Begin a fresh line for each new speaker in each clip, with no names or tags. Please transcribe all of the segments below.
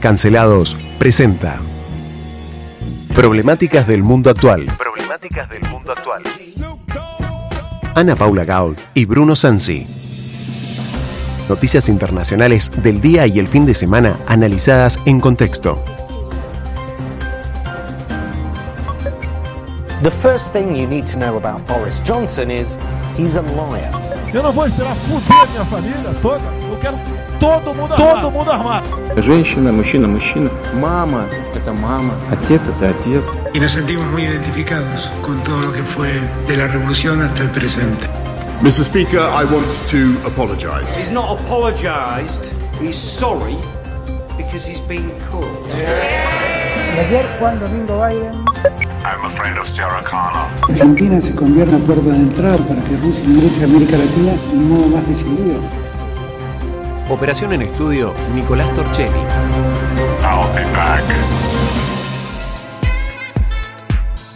Cancelados presenta Problemáticas del mundo actual. Problemáticas del mundo actual. Ana Paula Gaul y Bruno Sansi. Noticias internacionales del día y el fin de semana analizadas en contexto.
The first thing you need to know about Boris Johnson is he's a liar.
Eu não vou esperar fuder minha família toda. Eu quero todo mundo armado. Todo mundo armado.
Женщина, мужчина, мужчина. Мама – это мама. Отец – это отец.
Y nos sentimos muy identificados con todo lo que fue de la revolución hasta el presente.
Mr. Speaker, I want to apologise.
He's not apologised. He's sorry because he's been caught.
Ayer Juan Domingo Biden
I'm a friend of Sarah Connor.
Argentina se convierte en puerta de entrada para que Rusia ingrese a América Latina de un modo más decidido.
Operación en estudio, Nicolás Torchelli.
I'll be back.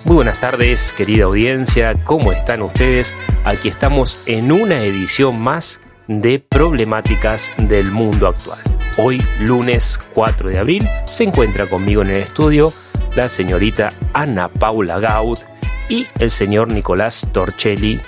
Muy buenas tardes, querida audiencia, ¿cómo están ustedes? Aquí estamos en una edición más de Problemáticas del Mundo Actual. Hoy, lunes 4 de abril, se encuentra conmigo en el estudio la señorita Ana Paula Gaud y el señor Nicolás Torchelli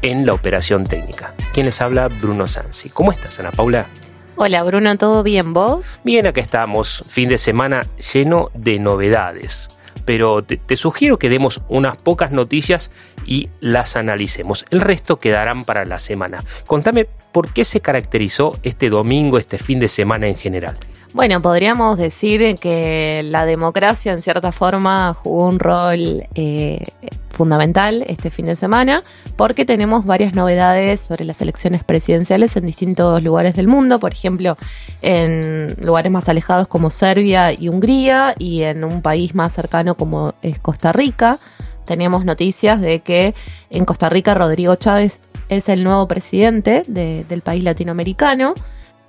en la operación técnica. Quien les habla, Bruno Sansi. ¿Cómo estás, Ana Paula?
Hola Bruno, ¿todo bien vos?
Bien, acá estamos, fin de semana lleno de novedades. Pero te, te, sugiero que demos unas pocas noticias y las analicemos. El resto quedarán para la semana. Contame por qué se caracterizó este domingo, este fin de semana en general.
Bueno, podríamos decir que la democracia en cierta forma jugó un rol eh, fundamental este fin de semana porque tenemos varias novedades sobre las elecciones presidenciales en distintos lugares del mundo, por ejemplo, en lugares más alejados como Serbia y Hungría y en un país más cercano como es Costa Rica. Teníamos noticias de que en Costa Rica Rodrigo Chávez es el nuevo presidente de, del país latinoamericano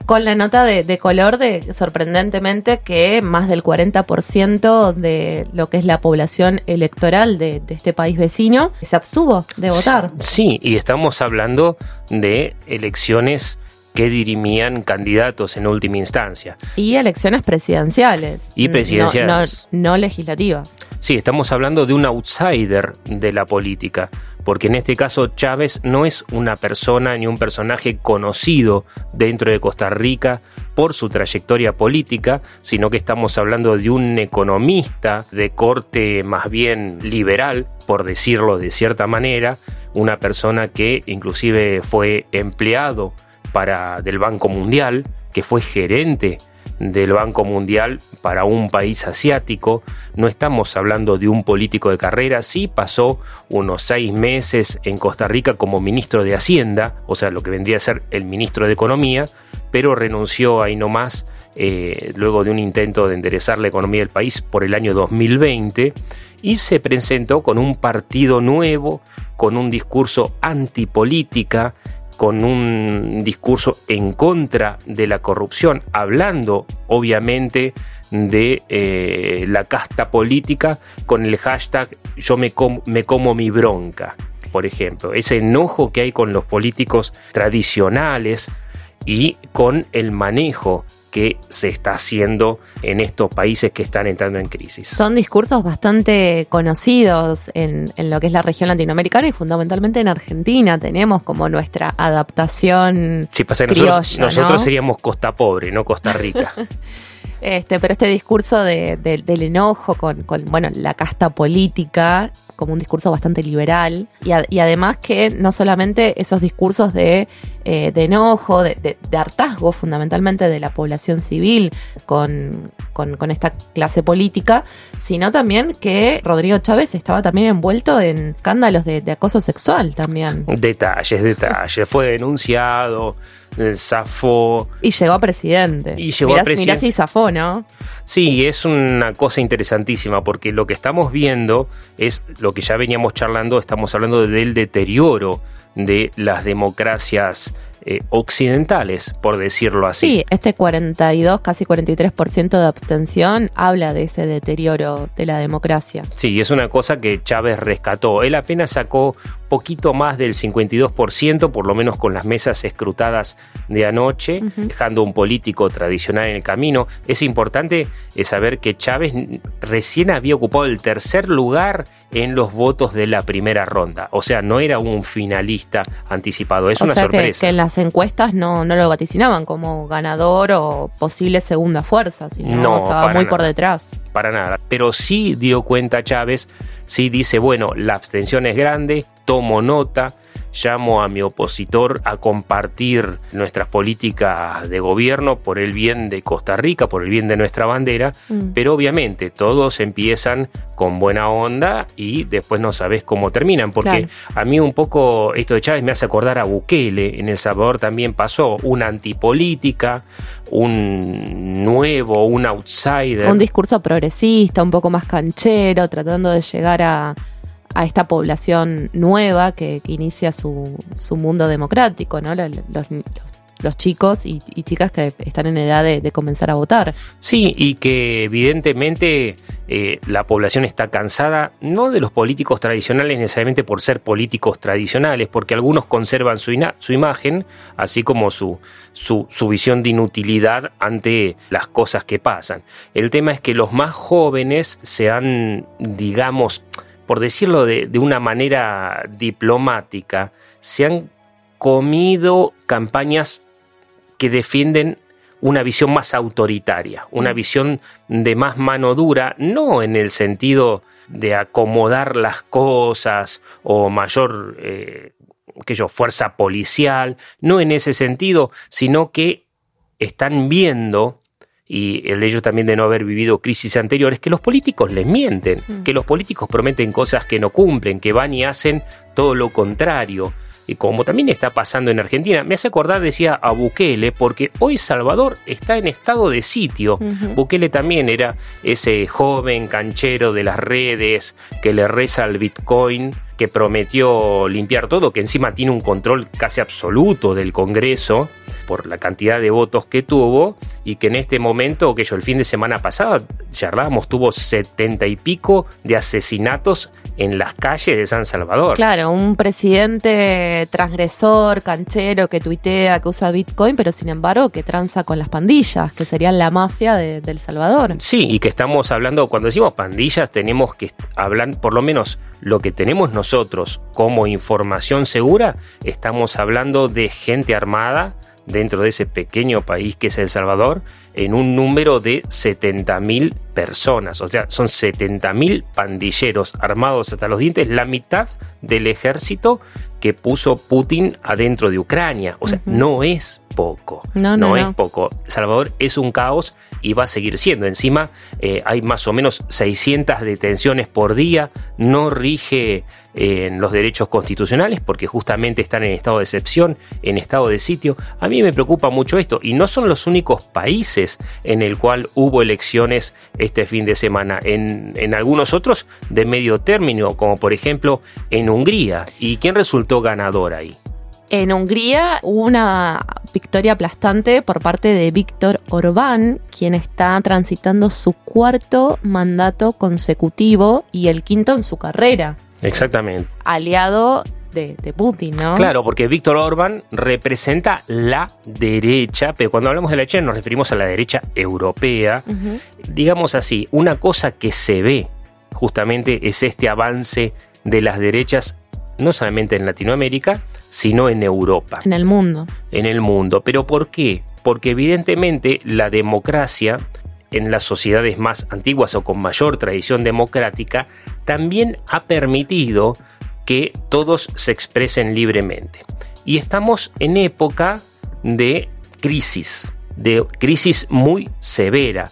con la nota de, de, color de sorprendentemente que más del 40% de lo que es la población electoral de, de, este país vecino se abstuvo de votar.
Sí, y estamos hablando de elecciones que dirimían candidatos en última instancia.
Y elecciones presidenciales.
Y presidenciales.
No, no, no legislativas.
Sí, estamos hablando de un outsider de la política, porque en este caso Chávez no es una persona ni un personaje conocido dentro de Costa Rica por su trayectoria política, sino que estamos hablando de un economista de corte más bien liberal, por decirlo de cierta manera, una persona que inclusive fue empleado para, del Banco Mundial, que fue gerente del Banco Mundial para un país asiático. No estamos hablando de un político de carrera, sí pasó unos seis meses en Costa Rica como ministro de Hacienda, o sea, lo que vendría a ser el ministro de Economía, pero renunció ahí nomás eh, luego de un intento de enderezar la economía del país por el año 2020 y se presentó con un partido nuevo, con un discurso antipolítica, con un discurso en contra de la corrupción, hablando obviamente de eh, la casta política con el hashtag yo me, com me como mi bronca, por ejemplo. Ese enojo que hay con los políticos tradicionales y con el manejo que se está haciendo en estos países que están entrando en crisis.
Son discursos bastante conocidos en, en, lo que es la región latinoamericana y fundamentalmente en Argentina. Tenemos como nuestra adaptación.
Sí, pasa que
criolla,
nosotros, nosotros
¿no?
seríamos Costa Pobre, no Costa Rica.
Este, pero este discurso de, de, del enojo con, con, bueno, la casta política, como un discurso bastante liberal, y, además que no solamente esos discursos de, eh, de enojo, de, hartazgo fundamentalmente de la población civil con, con, con, esta clase política, sino también que Rodrigo Chávez estaba también envuelto en escándalos de, acoso sexual también.
Detalles, detalles. Fue denunciado zafó.
Y llegó a presidente.
Y llegó a presidente.
Mirá si zafó, ¿no?
Sí, es una cosa interesantísima porque lo que estamos viendo es lo que ya veníamos charlando, estamos hablando del deterioro de las democracias eh, occidentales, por decirlo así.
Sí, este 42, casi 43% de abstención habla de ese deterioro de la democracia.
Sí, es una cosa que Chávez rescató. Él apenas sacó poquito más del 52%, por lo menos con las mesas escrutadas de anoche, dejando un político tradicional en el camino. Es importante eh, saber que Chávez recién había ocupado el tercer lugar en los votos de la primera ronda. O sea, no era un finalista anticipado. Es una sorpresa.
Que, que, en las encuestas no, no lo vaticinaban como ganador o posible segunda fuerza, sino no, estaba muy por detrás.
Para nada. Pero sí dio cuenta Chávez, sí dice, bueno, la abstención es grande, tomo nota llamo a mi opositor a compartir nuestras políticas de gobierno por el bien de Costa Rica, por el bien de nuestra bandera, mm. pero obviamente todos empiezan con buena onda y después no sabes cómo terminan, porque a mí un poco esto de Chávez me hace acordar a Bukele, en El Salvador también pasó una antipolítica, un nuevo, un outsider.
Un discurso progresista, un poco más canchero, tratando de llegar a a esta población nueva que, inicia su, su, mundo democrático, ¿no? Los, chicos y, chicas que están en edad de, comenzar a votar.
Sí, y que evidentemente eh, la población está cansada, no de los políticos tradicionales necesariamente por ser políticos tradicionales, porque algunos conservan su, su imagen, así como su, su, su visión de inutilidad ante las cosas que pasan. El tema es que los más jóvenes se han, digamos, por decirlo de, una manera diplomática, se han comido campañas que defienden una visión más autoritaria, una mm. visión de más mano dura, no en el sentido de acomodar las cosas o mayor eh, que yo, fuerza policial, no en ese sentido, sino que están viendo y el de ellos también de no haber vivido crisis anteriores, que los políticos les mienten, mm. que los políticos prometen cosas que no cumplen, que van y hacen todo lo contrario. Y como también está pasando en Argentina, me hace acordar, decía, a Bukele, porque hoy Salvador está en estado de sitio. Bukele también era ese joven canchero de las redes que le reza al Bitcoin, que prometió limpiar todo, que encima tiene un control casi absoluto del Congreso por la cantidad de votos que tuvo y que en este momento, que yo el fin de semana pasado, charlábamos, tuvo setenta y pico de asesinatos en las calles de San Salvador.
Claro, un presidente transgresor, canchero, que tuitea, que usa Bitcoin, pero sin embargo que tranza con las pandillas, que serían la mafia de, El Salvador.
Sí, y que estamos hablando, cuando decimos pandillas, tenemos que hablar, por lo menos lo que tenemos nosotros como información segura, estamos hablando de gente armada, dentro de ese pequeño país que es El Salvador en un número de 70.000 personas. O sea, son 70.000 pandilleros armados hasta los dientes, la mitad del ejército que puso Putin adentro de Ucrania. O sea, no es poco. No, no, es poco. Salvador es un caos y va a seguir siendo. Encima eh, hay más o menos 600 detenciones por día. No rige eh, en los derechos constitucionales porque justamente están en estado de excepción, en estado de sitio. A mí me preocupa mucho esto y no son los únicos países en el cual hubo elecciones este fin de semana. En, en algunos otros de medio término, como por ejemplo en Hungría. ¿Y quién resultó ganador ahí?
En Hungría hubo una victoria aplastante por parte de Víctor Orbán, quien está transitando su cuarto mandato consecutivo y el quinto en su carrera.
Exactamente.
Aliado de, Putin, ¿no?
Claro, porque Víctor Orbán representa la derecha, pero cuando hablamos de la derecha nos referimos a la derecha europea. Digamos así, una cosa que se ve justamente es este avance de las derechas no solamente en Latinoamérica, sino en Europa.
En el mundo.
En el mundo. ¿Pero por qué? Porque evidentemente la democracia en las sociedades más antiguas o con mayor tradición democrática también ha permitido que todos se expresen libremente. Y estamos en época de crisis, de crisis muy severa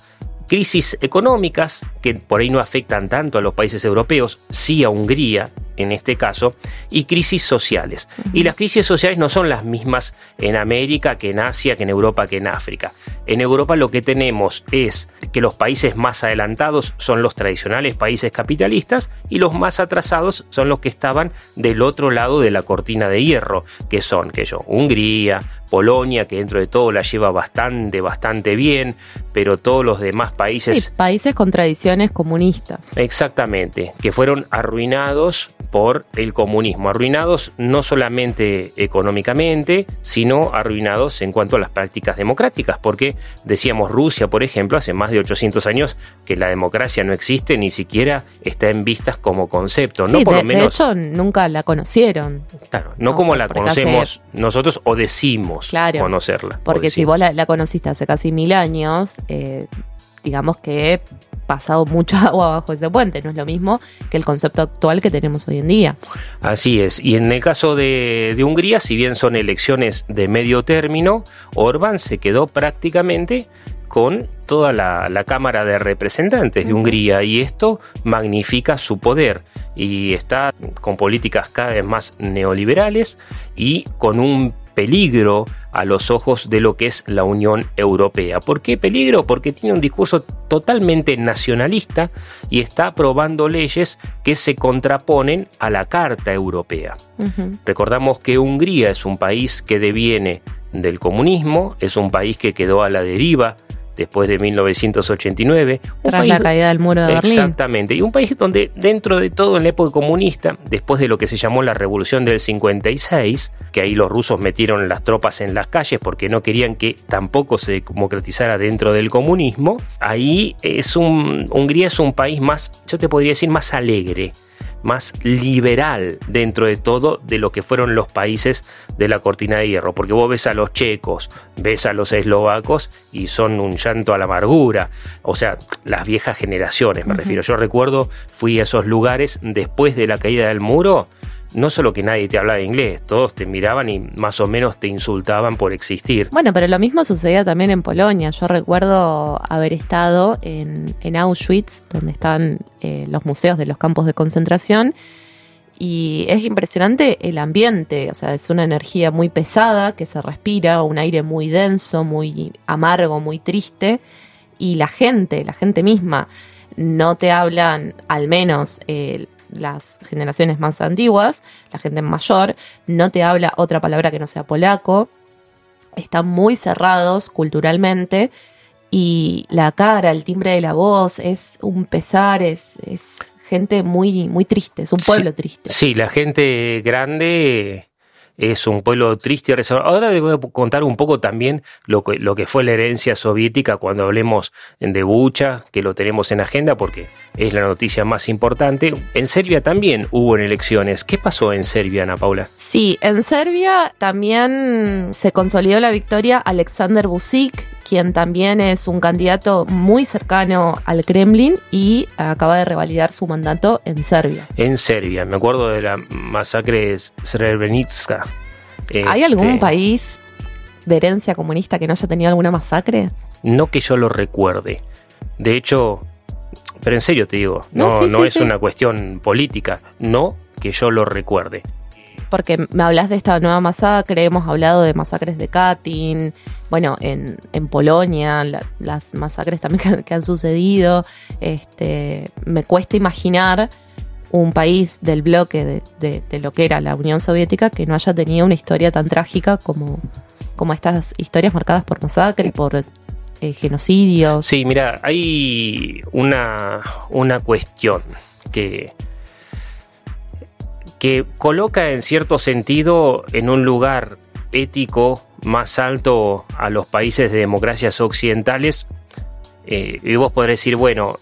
crisis económicas que por ahí no afectan tanto a los países europeos, sí a Hungría en este caso, y crisis sociales. Y las crisis sociales no son las mismas en América que en Asia, que en Europa, que en África. En Europa lo que tenemos es que los países más adelantados son los tradicionales países capitalistas y los más atrasados son los que estaban del otro lado de la cortina de hierro, que son que yo, Hungría, Polonia, que dentro de todo la lleva bastante, bastante bien, pero todos los demás países...
Sí, países con tradiciones comunistas.
Exactamente, que fueron arruinados por el comunismo, arruinados no solamente económicamente, sino arruinados en cuanto a las prácticas democráticas, porque decíamos Rusia, por ejemplo, hace más de 800 años que la democracia no existe, ni siquiera está en vistas como concepto,
Sí,
no por
de,
lo menos...
de hecho nunca la conocieron.
Claro, no como
sea,
la
hace-
conocemos nosotros o decimos
Claro,
conocerla.
Porque si vos la, la conociste hace casi mil años, eh, digamos que pasado mucha agua bajo ese puente. No es lo mismo que el concepto actual que tenemos hoy en día.
Así es. Y en el caso de, de Hungría, si bien son elecciones de medio término, Orbán se quedó prácticamente con toda la, la Cámara de Representantes de Hungría y esto magnifica su poder y está con políticas cada vez más neoliberales y con un peligro a los ojos de lo que es la Unión Europea. ¿Por qué peligro? Porque tiene un discurso totalmente nacionalista y está aprobando leyes que se contraponen a la Carta Europea. Recordamos que Hungría es un país que deviene del comunismo, es un país que quedó a la deriva después de 1989. un
Tras
país-
la caída del muro de Berlín.
Exactamente, y un país donde dentro de todo en la época comunista, después de lo que se llamó la Revolución del 56, que ahí los rusos metieron las tropas en las calles porque no querían que tampoco se democratizara dentro del comunismo, ahí es un Hungría es un país más, yo te podría decir más alegre, más liberal dentro de todo de lo que fueron los países de la cortina de hierro, porque vos ves a los checos, ves a los eslovacos y son un llanto a la amargura, o sea, las viejas generaciones me refiero. Yo recuerdo, fui a esos lugares después de la caída del muro, no solo que nadie te hablaba inglés, todos te miraban y más o menos te insultaban por existir.
Bueno, pero lo mismo sucedía también en Polonia. Yo recuerdo haber estado en, Auschwitz, donde están eh, los museos de los campos de concentración, y es impresionante el ambiente, o sea, es una energía muy pesada que se respira, un aire muy denso, muy amargo, muy triste, y la gente, la gente misma, no te hablan, al menos eh, las generaciones más antiguas, la gente mayor, no te habla otra palabra que no sea polaco, están muy cerrados culturalmente y la cara, el timbre de la voz es un pesar, es, es gente muy, muy triste, es un pueblo
Sí,
triste.
Sí, la gente grande es un pueblo triste y reservado. Ahora les voy a contar un poco también lo que, lo que fue la herencia soviética cuando hablemos de Bucha, que lo tenemos en agenda porque es la noticia más importante. En Serbia también hubo elecciones. ¿Qué pasó en Serbia, Ana Paula?
Sí, en Serbia también se consolidó la victoria Alexander Vucic, quien también es un candidato muy cercano al Kremlin y acaba de revalidar su mandato en Serbia.
En Serbia, me acuerdo de la masacre de Srebrenica.
¿Hay algún
Este,
país de herencia comunista que no haya tenido alguna masacre?
No que yo lo recuerde. De hecho, pero en serio te digo,
No,
no,
sí,
no
sí,
es
sí.
una cuestión política, no que yo lo recuerde.
Porque me hablas de esta nueva masacre, hemos hablado de masacres de Katyn, bueno, en, en Polonia, la- las masacres también que, han sucedido. Este, me cuesta imaginar un país del bloque de, de- de lo que era la Unión Soviética que no haya tenido una historia tan trágica como, como estas historias marcadas por masacre, por eh, genocidios.
Sí, mira, hay una, una cuestión que, que coloca en cierto sentido en un lugar ético más alto a los países de democracias occidentales. Eh, y vos podrás decir, bueno,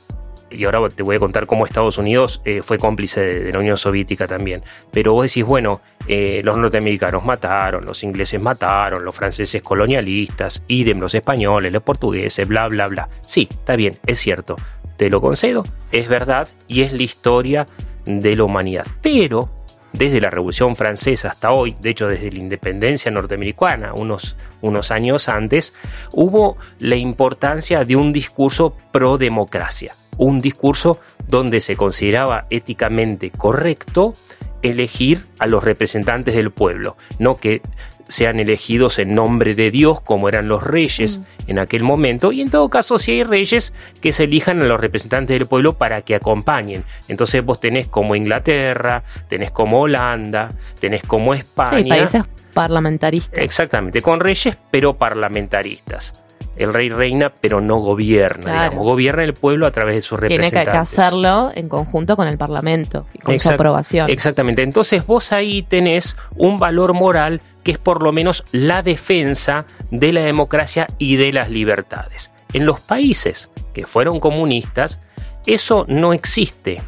y ahora te voy a contar cómo Estados Unidos eh, fue cómplice de, la Unión Soviética también. Pero vos decís, bueno, eh, los norteamericanos mataron, los ingleses mataron, los franceses colonialistas, idem los españoles, los portugueses, bla, bla, bla. Sí, está bien, es cierto, te lo concedo, es verdad y es la historia de la humanidad. Pero desde la Revolución Francesa hasta hoy, de hecho desde la independencia norteamericana, unos, unos años antes, hubo la importancia de un discurso pro democracia, un discurso donde se consideraba éticamente correcto elegir a los representantes del pueblo, no que sean elegidos en nombre de Dios como eran los reyes mm. en aquel momento y en todo caso si hay reyes que se elijan a los representantes del pueblo para que acompañen. Entonces vos tenés como Inglaterra, tenés como Holanda, tenés como España. Sí,
países parlamentaristas.
Exactamente, con reyes pero parlamentaristas el rey reina, pero no gobierna, digamos, gobierna el pueblo a través de sus representantes.
Tiene que hacerlo en conjunto con el Parlamento y con su aprobación.
Exactamente, entonces vos ahí tenés un valor moral que es por lo menos la defensa de la democracia y de las libertades. En los países que fueron comunistas, eso no existe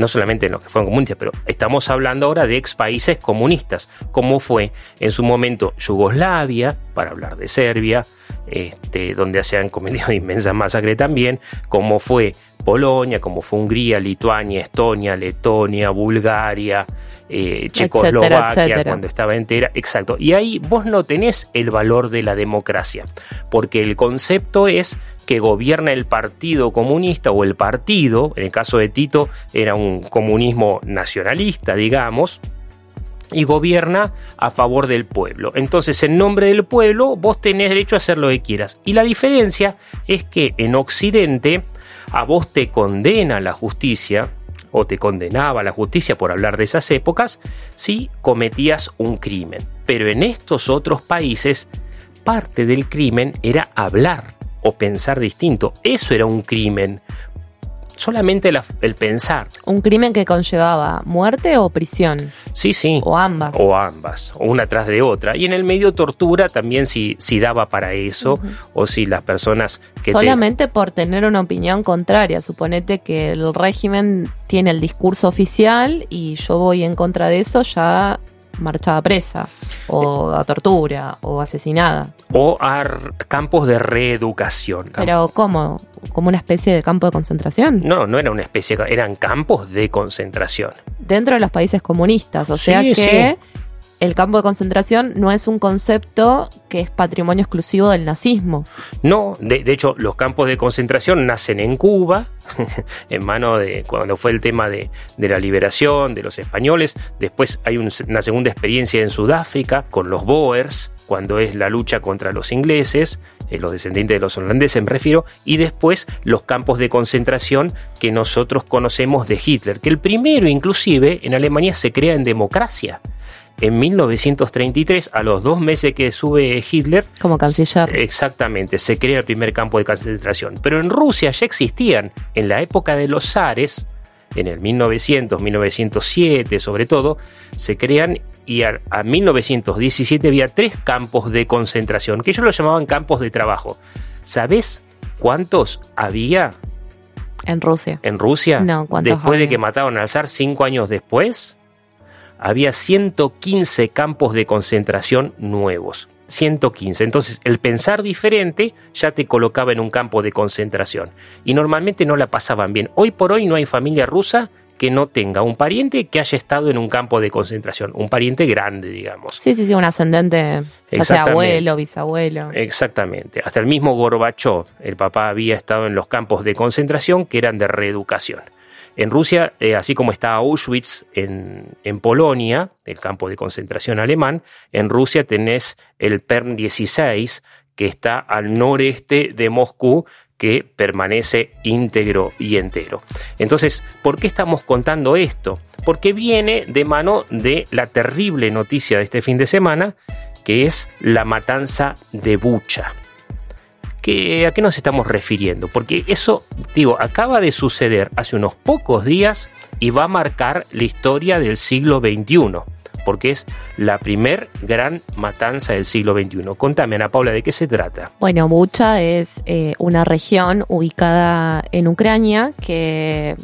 no solamente en los que fueron comunistas, pero estamos hablando ahora de ex países comunistas, como fue en su momento Yugoslavia, para hablar de Serbia, este, donde se han cometido inmensas masacres también, como fue Polonia, como fue Hungría, Lituania, Estonia, Letonia, Bulgaria, eh, Checoslovaquia, cuando estaba entera, exacto. Y ahí vos no tenés el valor de la democracia, porque el concepto es que gobierna el Partido Comunista o el partido, en el caso de Tito era un comunismo nacionalista, digamos, y gobierna a favor del pueblo. Entonces, en nombre del pueblo, vos tenés derecho a hacer lo que quieras. Y la diferencia es que en Occidente a vos te condena la justicia, o te condenaba la justicia por hablar de esas épocas si cometías un crimen. Pero en estos otros países, parte del crimen era hablar o pensar distinto. Eso era un crimen solamente el pensar.
¿Un crimen que conllevaba muerte o prisión?
Sí, sí.
O ambas.
O ambas, una tras de otra. Y en el medio tortura también si, si daba para eso, o si las personas
que... Solamente por tener una opinión contraria. Suponete que el régimen tiene el discurso oficial y yo voy en contra de eso, ya marchada presa, o a tortura, o asesinada.
O a campos de reeducación.
Pero ¿cómo? ¿Como una especie de campo de concentración?
No, no era una especie, eran campos de concentración.
Dentro de los países comunistas, o sea que el campo de concentración no es un concepto que es patrimonio exclusivo del nazismo.
No, de, hecho los campos de concentración nacen en Cuba, en mano de cuando fue el tema de, la liberación de los españoles, después hay una segunda experiencia en Sudáfrica con los Boers, cuando es la lucha contra los ingleses, eh, los descendientes de los holandeses me refiero, y después los campos de concentración que nosotros conocemos de Hitler, que el primero inclusive en Alemania se crea en democracia en 1933, a los dos meses que sube Hitler.
Como canciller.
Exactamente, se crea el primer campo de concentración. Pero en Rusia ya existían, en la época de los zares, en el 1900, 1907 sobre todo, se crean y a, 1917 había tres campos de concentración, que ellos lo llamaban campos de trabajo. ¿Sabes cuántos había?
En Rusia.
¿En Rusia?
No, ¿cuántos
Después de que mataron al zar cinco años después, había 115 campos de concentración nuevos. 115. Entonces, el pensar diferente ya te colocaba en un campo de concentración. Y normalmente no la pasaban bien. Hoy por hoy no hay familia rusa que no tenga un pariente que haya estado en un campo de concentración, un pariente grande, digamos.
Sí, sí, sí, un ascendente, ya sea abuelo, bisabuelo.
Exactamente. Hasta el mismo Gorbachev, el papá había estado en los campos de concentración que eran de reeducación. En Rusia, eh, así como está Auschwitz en, Polonia, el campo de concentración alemán, en Rusia tenés el Perm 16, que está al noreste de Moscú, que permanece íntegro y entero. Entonces, ¿por qué estamos contando esto? Porque viene de mano de la terrible noticia de este fin de semana, que es la matanza de Bucha. ¿A qué nos estamos refiriendo? Porque eso, digo, acaba de suceder hace unos pocos días y va a marcar la historia del siglo XXI, porque es la primer gran matanza del siglo XXI. Contame, Ana Paula, ¿de qué se trata?
Bueno, Bucha es eh, una región ubicada en Ucrania que...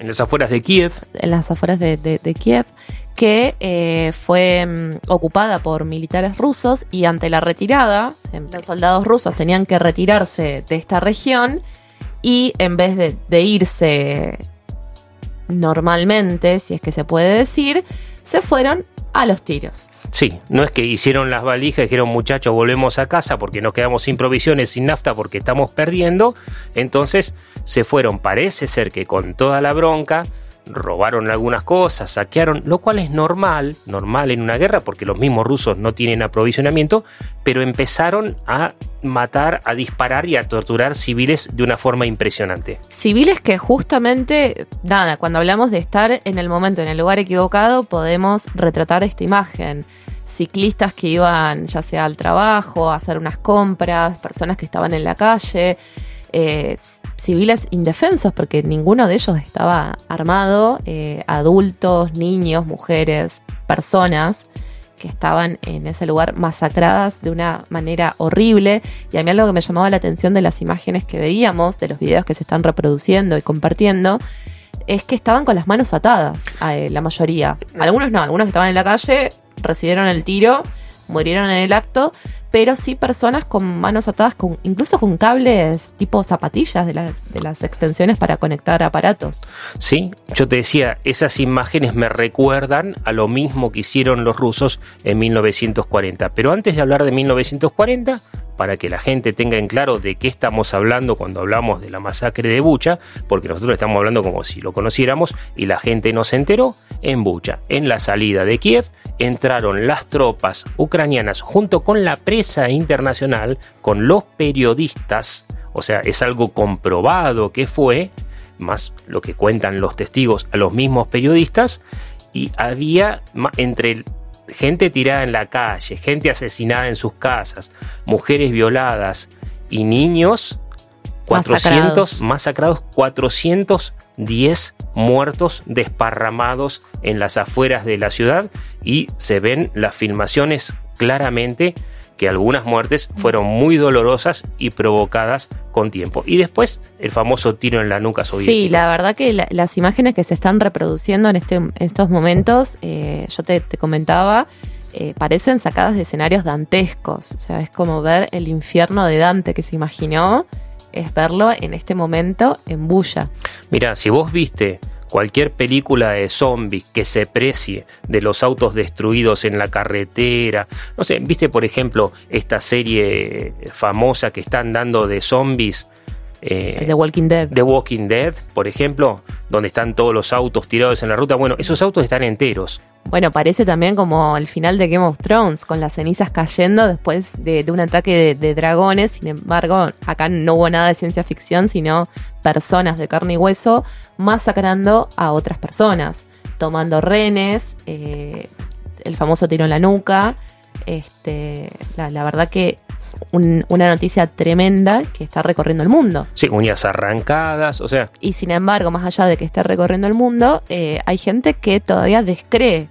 En las afueras de Kiev.
En las afueras de, de Kiev, que eh, fue mm, ocupada por militares rusos y ante la retirada, los soldados rusos tenían que retirarse de esta región y en vez de, irse normalmente, si es que se puede decir, se fueron a los tiros.
Sí, no es que hicieron las valijas y dijeron muchachos volvemos a casa porque nos quedamos sin provisiones, sin nafta porque estamos perdiendo. Entonces se fueron, parece ser que con toda la bronca, robaron algunas cosas, saquearon, lo cual es normal, normal en una guerra porque los mismos rusos no tienen aprovisionamiento, pero empezaron a matar, a disparar y a torturar civiles de una forma impresionante.
Civiles que justamente, nada, cuando hablamos de estar en el momento, en el lugar equivocado, podemos retratar esta imagen. Ciclistas que iban ya sea al trabajo, a hacer unas compras, personas que estaban en la calle, eh, civiles indefensos, porque ninguno de ellos estaba armado, eh, adultos, niños, mujeres, personas que estaban en ese lugar masacradas de una manera horrible. Y a mí algo que me llamaba la atención de las imágenes que veíamos, de los videos que se están reproduciendo y compartiendo, es que estaban con las manos atadas, eh, la mayoría. Algunos no, algunos que estaban en la calle recibieron el tiro, murieron en el acto, pero sí personas con manos atadas, con, incluso con cables tipo zapatillas de las, de las extensiones para conectar aparatos.
Sí, yo te decía, esas imágenes me recuerdan a lo mismo que hicieron los rusos en 1940. Pero antes de hablar de 1940, para que la gente tenga en claro de qué estamos hablando cuando hablamos de la masacre de Bucha, porque nosotros estamos hablando como si lo conociéramos y la gente no se enteró, en Bucha, en la salida de Kiev, entraron las tropas ucranianas junto con la presa internacional, con los periodistas, o sea, es algo comprobado que fue, más lo que cuentan los testigos a los mismos periodistas, y había entre gente tirada en la calle, gente asesinada en sus casas, mujeres violadas y niños, 400 masacrados, 410 muertos desparramados en las afueras de la ciudad y se ven las filmaciones claramente que algunas muertes fueron muy dolorosas y provocadas con tiempo. Y después el famoso tiro en la nuca soviética.
Sí, la verdad que las imágenes que se están reproduciendo en, este, estos momentos, eh, yo te, comentaba, eh, parecen sacadas de escenarios dantescos. O sea, es como ver el infierno de Dante que se imaginó, es verlo en este momento en Bulla.
Mira, si vos viste cualquier película de zombies que se precie de los autos destruidos en la carretera. No sé, viste por ejemplo esta serie famosa que están dando de zombies.
Eh, The Walking Dead.
The Walking Dead, por ejemplo, donde están todos los autos tirados en la ruta. Bueno, esos autos están enteros.
Bueno, parece también como el final de Game of Thrones, con las cenizas cayendo después de, un ataque de, dragones. Sin embargo, acá no hubo nada de ciencia ficción, sino personas de carne y hueso masacrando a otras personas, tomando renes, eh, el famoso tiro en la nuca. Este, la, verdad que una noticia tremenda que está recorriendo el mundo.
Sí, uñas arrancadas, o sea.
Y sin embargo, más allá de que esté recorriendo el mundo, eh, hay gente que todavía descree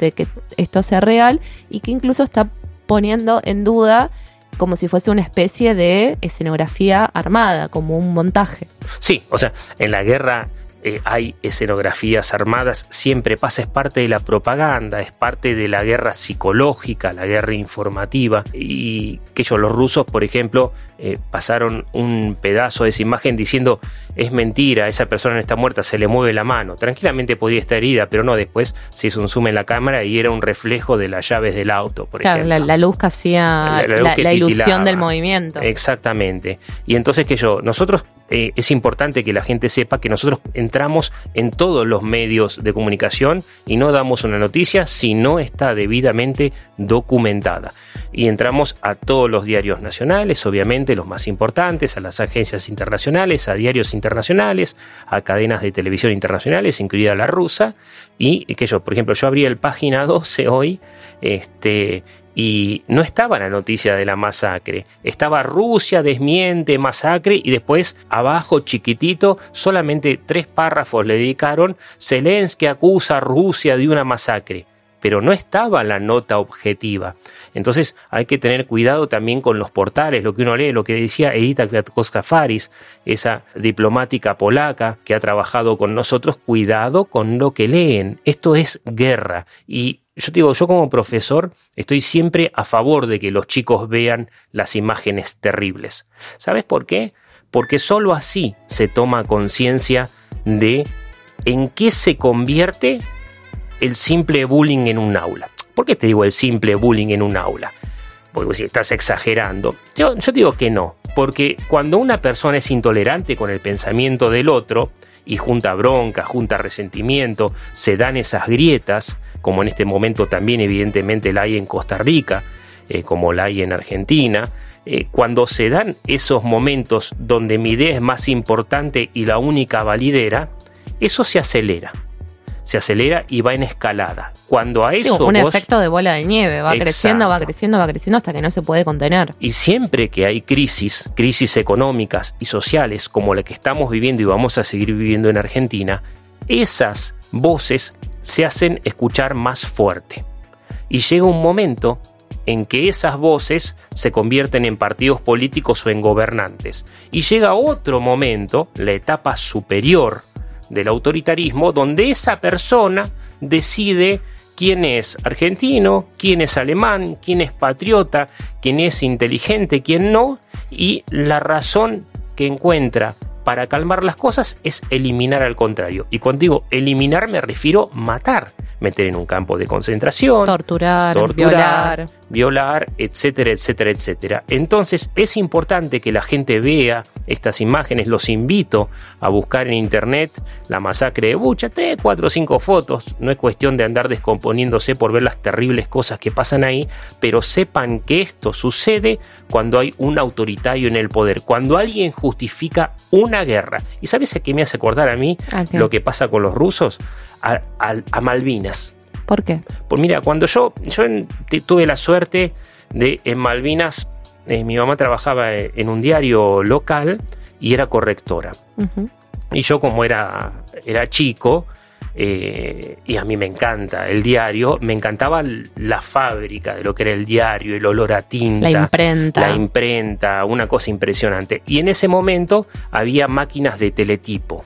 de que esto sea real y que incluso está poniendo en duda como si fuese una especie de escenografía armada, como un montaje.
Sí, o sea, en la guerra eh, hay escenografías armadas, siempre pasa, es parte de la propaganda, es parte de la guerra psicológica, la guerra informativa. Y que ellos, los rusos, por ejemplo, eh, pasaron un pedazo de esa imagen diciendo es mentira, esa persona no está muerta, se le mueve la mano. Tranquilamente podía estar herida, pero no, después se hizo un zoom en la cámara y era un reflejo de las llaves del auto, por
claro,
ejemplo.
La, luz que hacía la, ilusión del movimiento.
Exactamente. Y entonces que yo, nosotros, eh, es importante que la gente sepa que nosotros entramos en todos los medios de comunicación y no damos una noticia si no está debidamente documentada. Y entramos a todos los diarios nacionales, obviamente los más importantes, a las agencias internacionales, a diarios internacionales a cadenas de televisión internacionales, incluida la rusa, y que yo, por ejemplo, yo abrí el página 12 hoy, este, y no estaba la noticia de la masacre. Estaba Rusia desmiente masacre y después abajo chiquitito solamente tres párrafos le dedicaron Zelensky acusa a Rusia de una masacre pero no estaba la nota objetiva. Entonces hay que tener cuidado también con los portales, lo que uno lee, lo que decía Edita Kwiatkowska-Faris, esa diplomática polaca que ha trabajado con nosotros, cuidado con lo que leen. Esto es guerra y yo digo, yo como profesor estoy siempre a favor de que los chicos vean las imágenes terribles. ¿Sabes por qué? Porque sólo así se toma conciencia de en qué se convierte el simple bullying en un aula. ¿Por qué te digo el simple bullying en un aula? Porque si estás exagerando. Yo, yo digo que no, porque cuando una persona es intolerante con el pensamiento del otro y junta bronca, junta resentimiento, se dan esas grietas, como en este momento también evidentemente la hay en Costa Rica, eh, como la hay en Argentina, eh, cuando se dan esos momentos donde mi idea es más importante y la única validera, eso se acelera. Se acelera y va en escalada. Cuando a
Sí,
eso
un
vos-
efecto de bola de nieve, va creciendo, va creciendo, va creciendo hasta que no se puede contener.
Y siempre que hay crisis, crisis económicas y sociales como la que estamos viviendo y vamos a seguir viviendo en Argentina, esas voces se hacen escuchar más fuerte. Y llega un momento en que esas voces se convierten en partidos políticos o en gobernantes. Y llega otro momento, la etapa superior del autoritarismo, donde esa persona decide quién es argentino, quién es alemán, quién es patriota, quién es inteligente, quién no, y la razón que encuentra para calmar las cosas es eliminar al contrario. Y cuando digo eliminar me refiero matar, meter en un campo de concentración,
Torturar,
torturar,
violar.
violar, etcétera, etcétera, etcétera. Entonces es importante que la gente vea estas imágenes. Los invito a buscar en internet la masacre de Bucha, 3, 4, 5 fotos. No es cuestión de andar descomponiéndose por ver las terribles cosas que pasan ahí, pero sepan que esto sucede cuando hay un autoritario en el poder, cuando alguien justifica una guerra. ¿Y sabes a qué me hace acordar a mí lo que pasa con los rusos? A, a- a Malvinas.
¿Por qué?
Pues mira, cuando yo, yo en- tuve la suerte de en Malvinas, eh, mi mamá trabajaba eh, en un diario local y era correctora. Y yo como era, era chico, eh, y a mí me encanta el diario, me encantaba la fábrica de lo que era el diario, el olor a tinta.
La imprenta.
La imprenta, una cosa impresionante. Y en ese momento había máquinas de teletipo.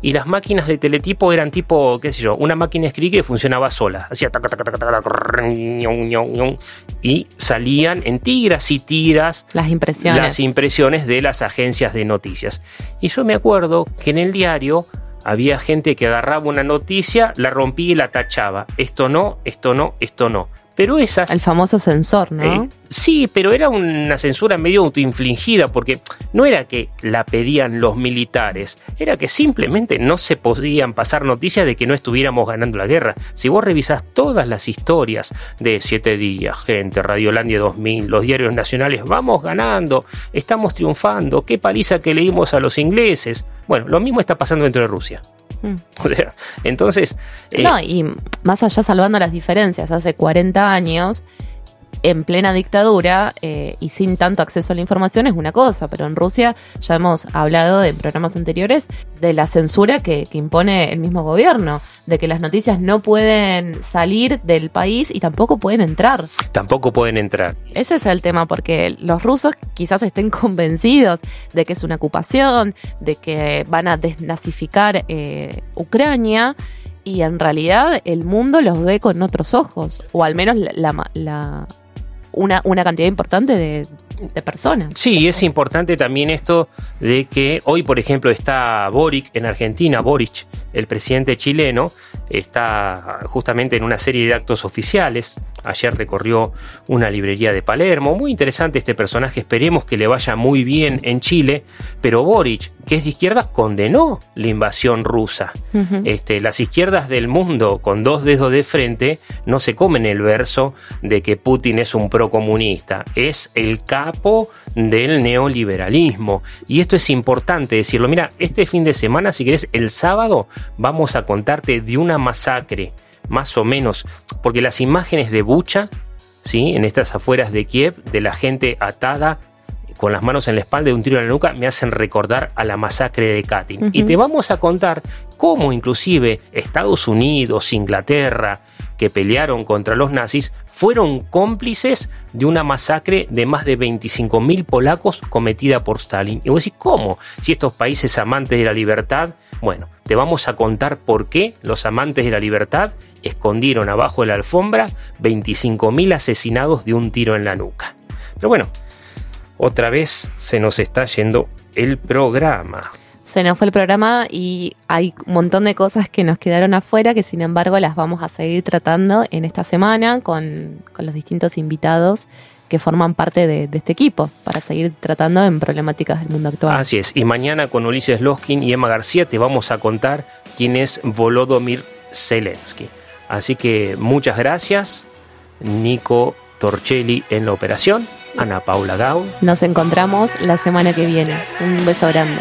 Y las máquinas de teletipo eran tipo, qué sé yo, una máquina escribir que funcionaba sola. Hacía taca, taca, taca, taca, y salían en tiras y tiras
Las impresiones.
las impresiones de las agencias de noticias. Y yo me acuerdo que en el diario había gente que agarraba una noticia, la rompía y la tachaba. Esto no, esto no, esto no. Pero esas...
El famoso sensor, ¿no?
Eh, sí, pero era una censura medio autoinfligida porque no era que la pedían los militares, era que simplemente no se podían pasar noticias de que no estuviéramos ganando la guerra. Si vos revisás todas las historias de Siete Días, Gente, Radiolandia 2000, los diarios nacionales, vamos ganando, estamos triunfando, qué paliza que leímos a los ingleses. Bueno, lo mismo está pasando dentro de Rusia. O sea, entonces... eh,
No, y más allá salvando las diferencias, hace 40 años, en plena dictadura eh, y sin tanto acceso a la información es una cosa, pero en Rusia ya hemos hablado en programas anteriores de la censura que, que impone el mismo gobierno, de que las noticias no pueden salir del país y tampoco pueden entrar.
tampoco pueden entrar.
Ese es el tema, porque los rusos quizás estén convencidos de que es una ocupación, de que van a desnazificar eh, Ucrania, y en realidad el mundo los ve con otros ojos, o al menos la, la- la- una, una cantidad importante de, de personas.
Sí, es importante también esto de que hoy, por ejemplo, está Boric en Argentina, Boric, el presidente chileno, está justamente en una serie de actos oficiales. Ayer recorrió una librería de Palermo. Muy interesante este personaje, esperemos que le vaya muy bien en Chile. Pero Boric, que es de izquierda, condenó la invasión rusa. Este, las izquierdas del mundo con dos dedos de frente no se comen el verso de que Putin es un procomunista, es el del neoliberalismo. Y esto es importante decirlo. Mira, este fin de semana, si querés, el sábado vamos a contarte de una masacre, más o menos, porque las imágenes de Bucha, ¿sí? en estas afueras de Kiev, de la gente atada con las manos en la espalda y un tiro en la nuca me hacen recordar a la masacre de Katyn. Y te vamos a contar cómo inclusive Estados Unidos, Inglaterra, que pelearon contra los nazis, fueron cómplices de una masacre de más de 25.000 polacos cometida por Stalin. Y vos decís, ¿cómo? Si estos países amantes de la libertad, bueno, te vamos a contar por qué los amantes de la libertad escondieron abajo de la alfombra 25.000 asesinados de un tiro en la nuca. Pero bueno, otra vez se nos está yendo el programa.
Se nos fue el programa y hay un montón de cosas que nos quedaron afuera que sin embargo las vamos a seguir tratando en esta semana con, con los distintos invitados que forman parte de, de, este equipo para seguir tratando en problemáticas del mundo actual.
Así es, y mañana con Ulises Loskin y Emma García te vamos a contar quién es Volodymyr Zelensky. Así que muchas gracias, Nico Torchelli en la operación, Ana Paula Gau.
Nos encontramos la semana que viene. Un beso grande.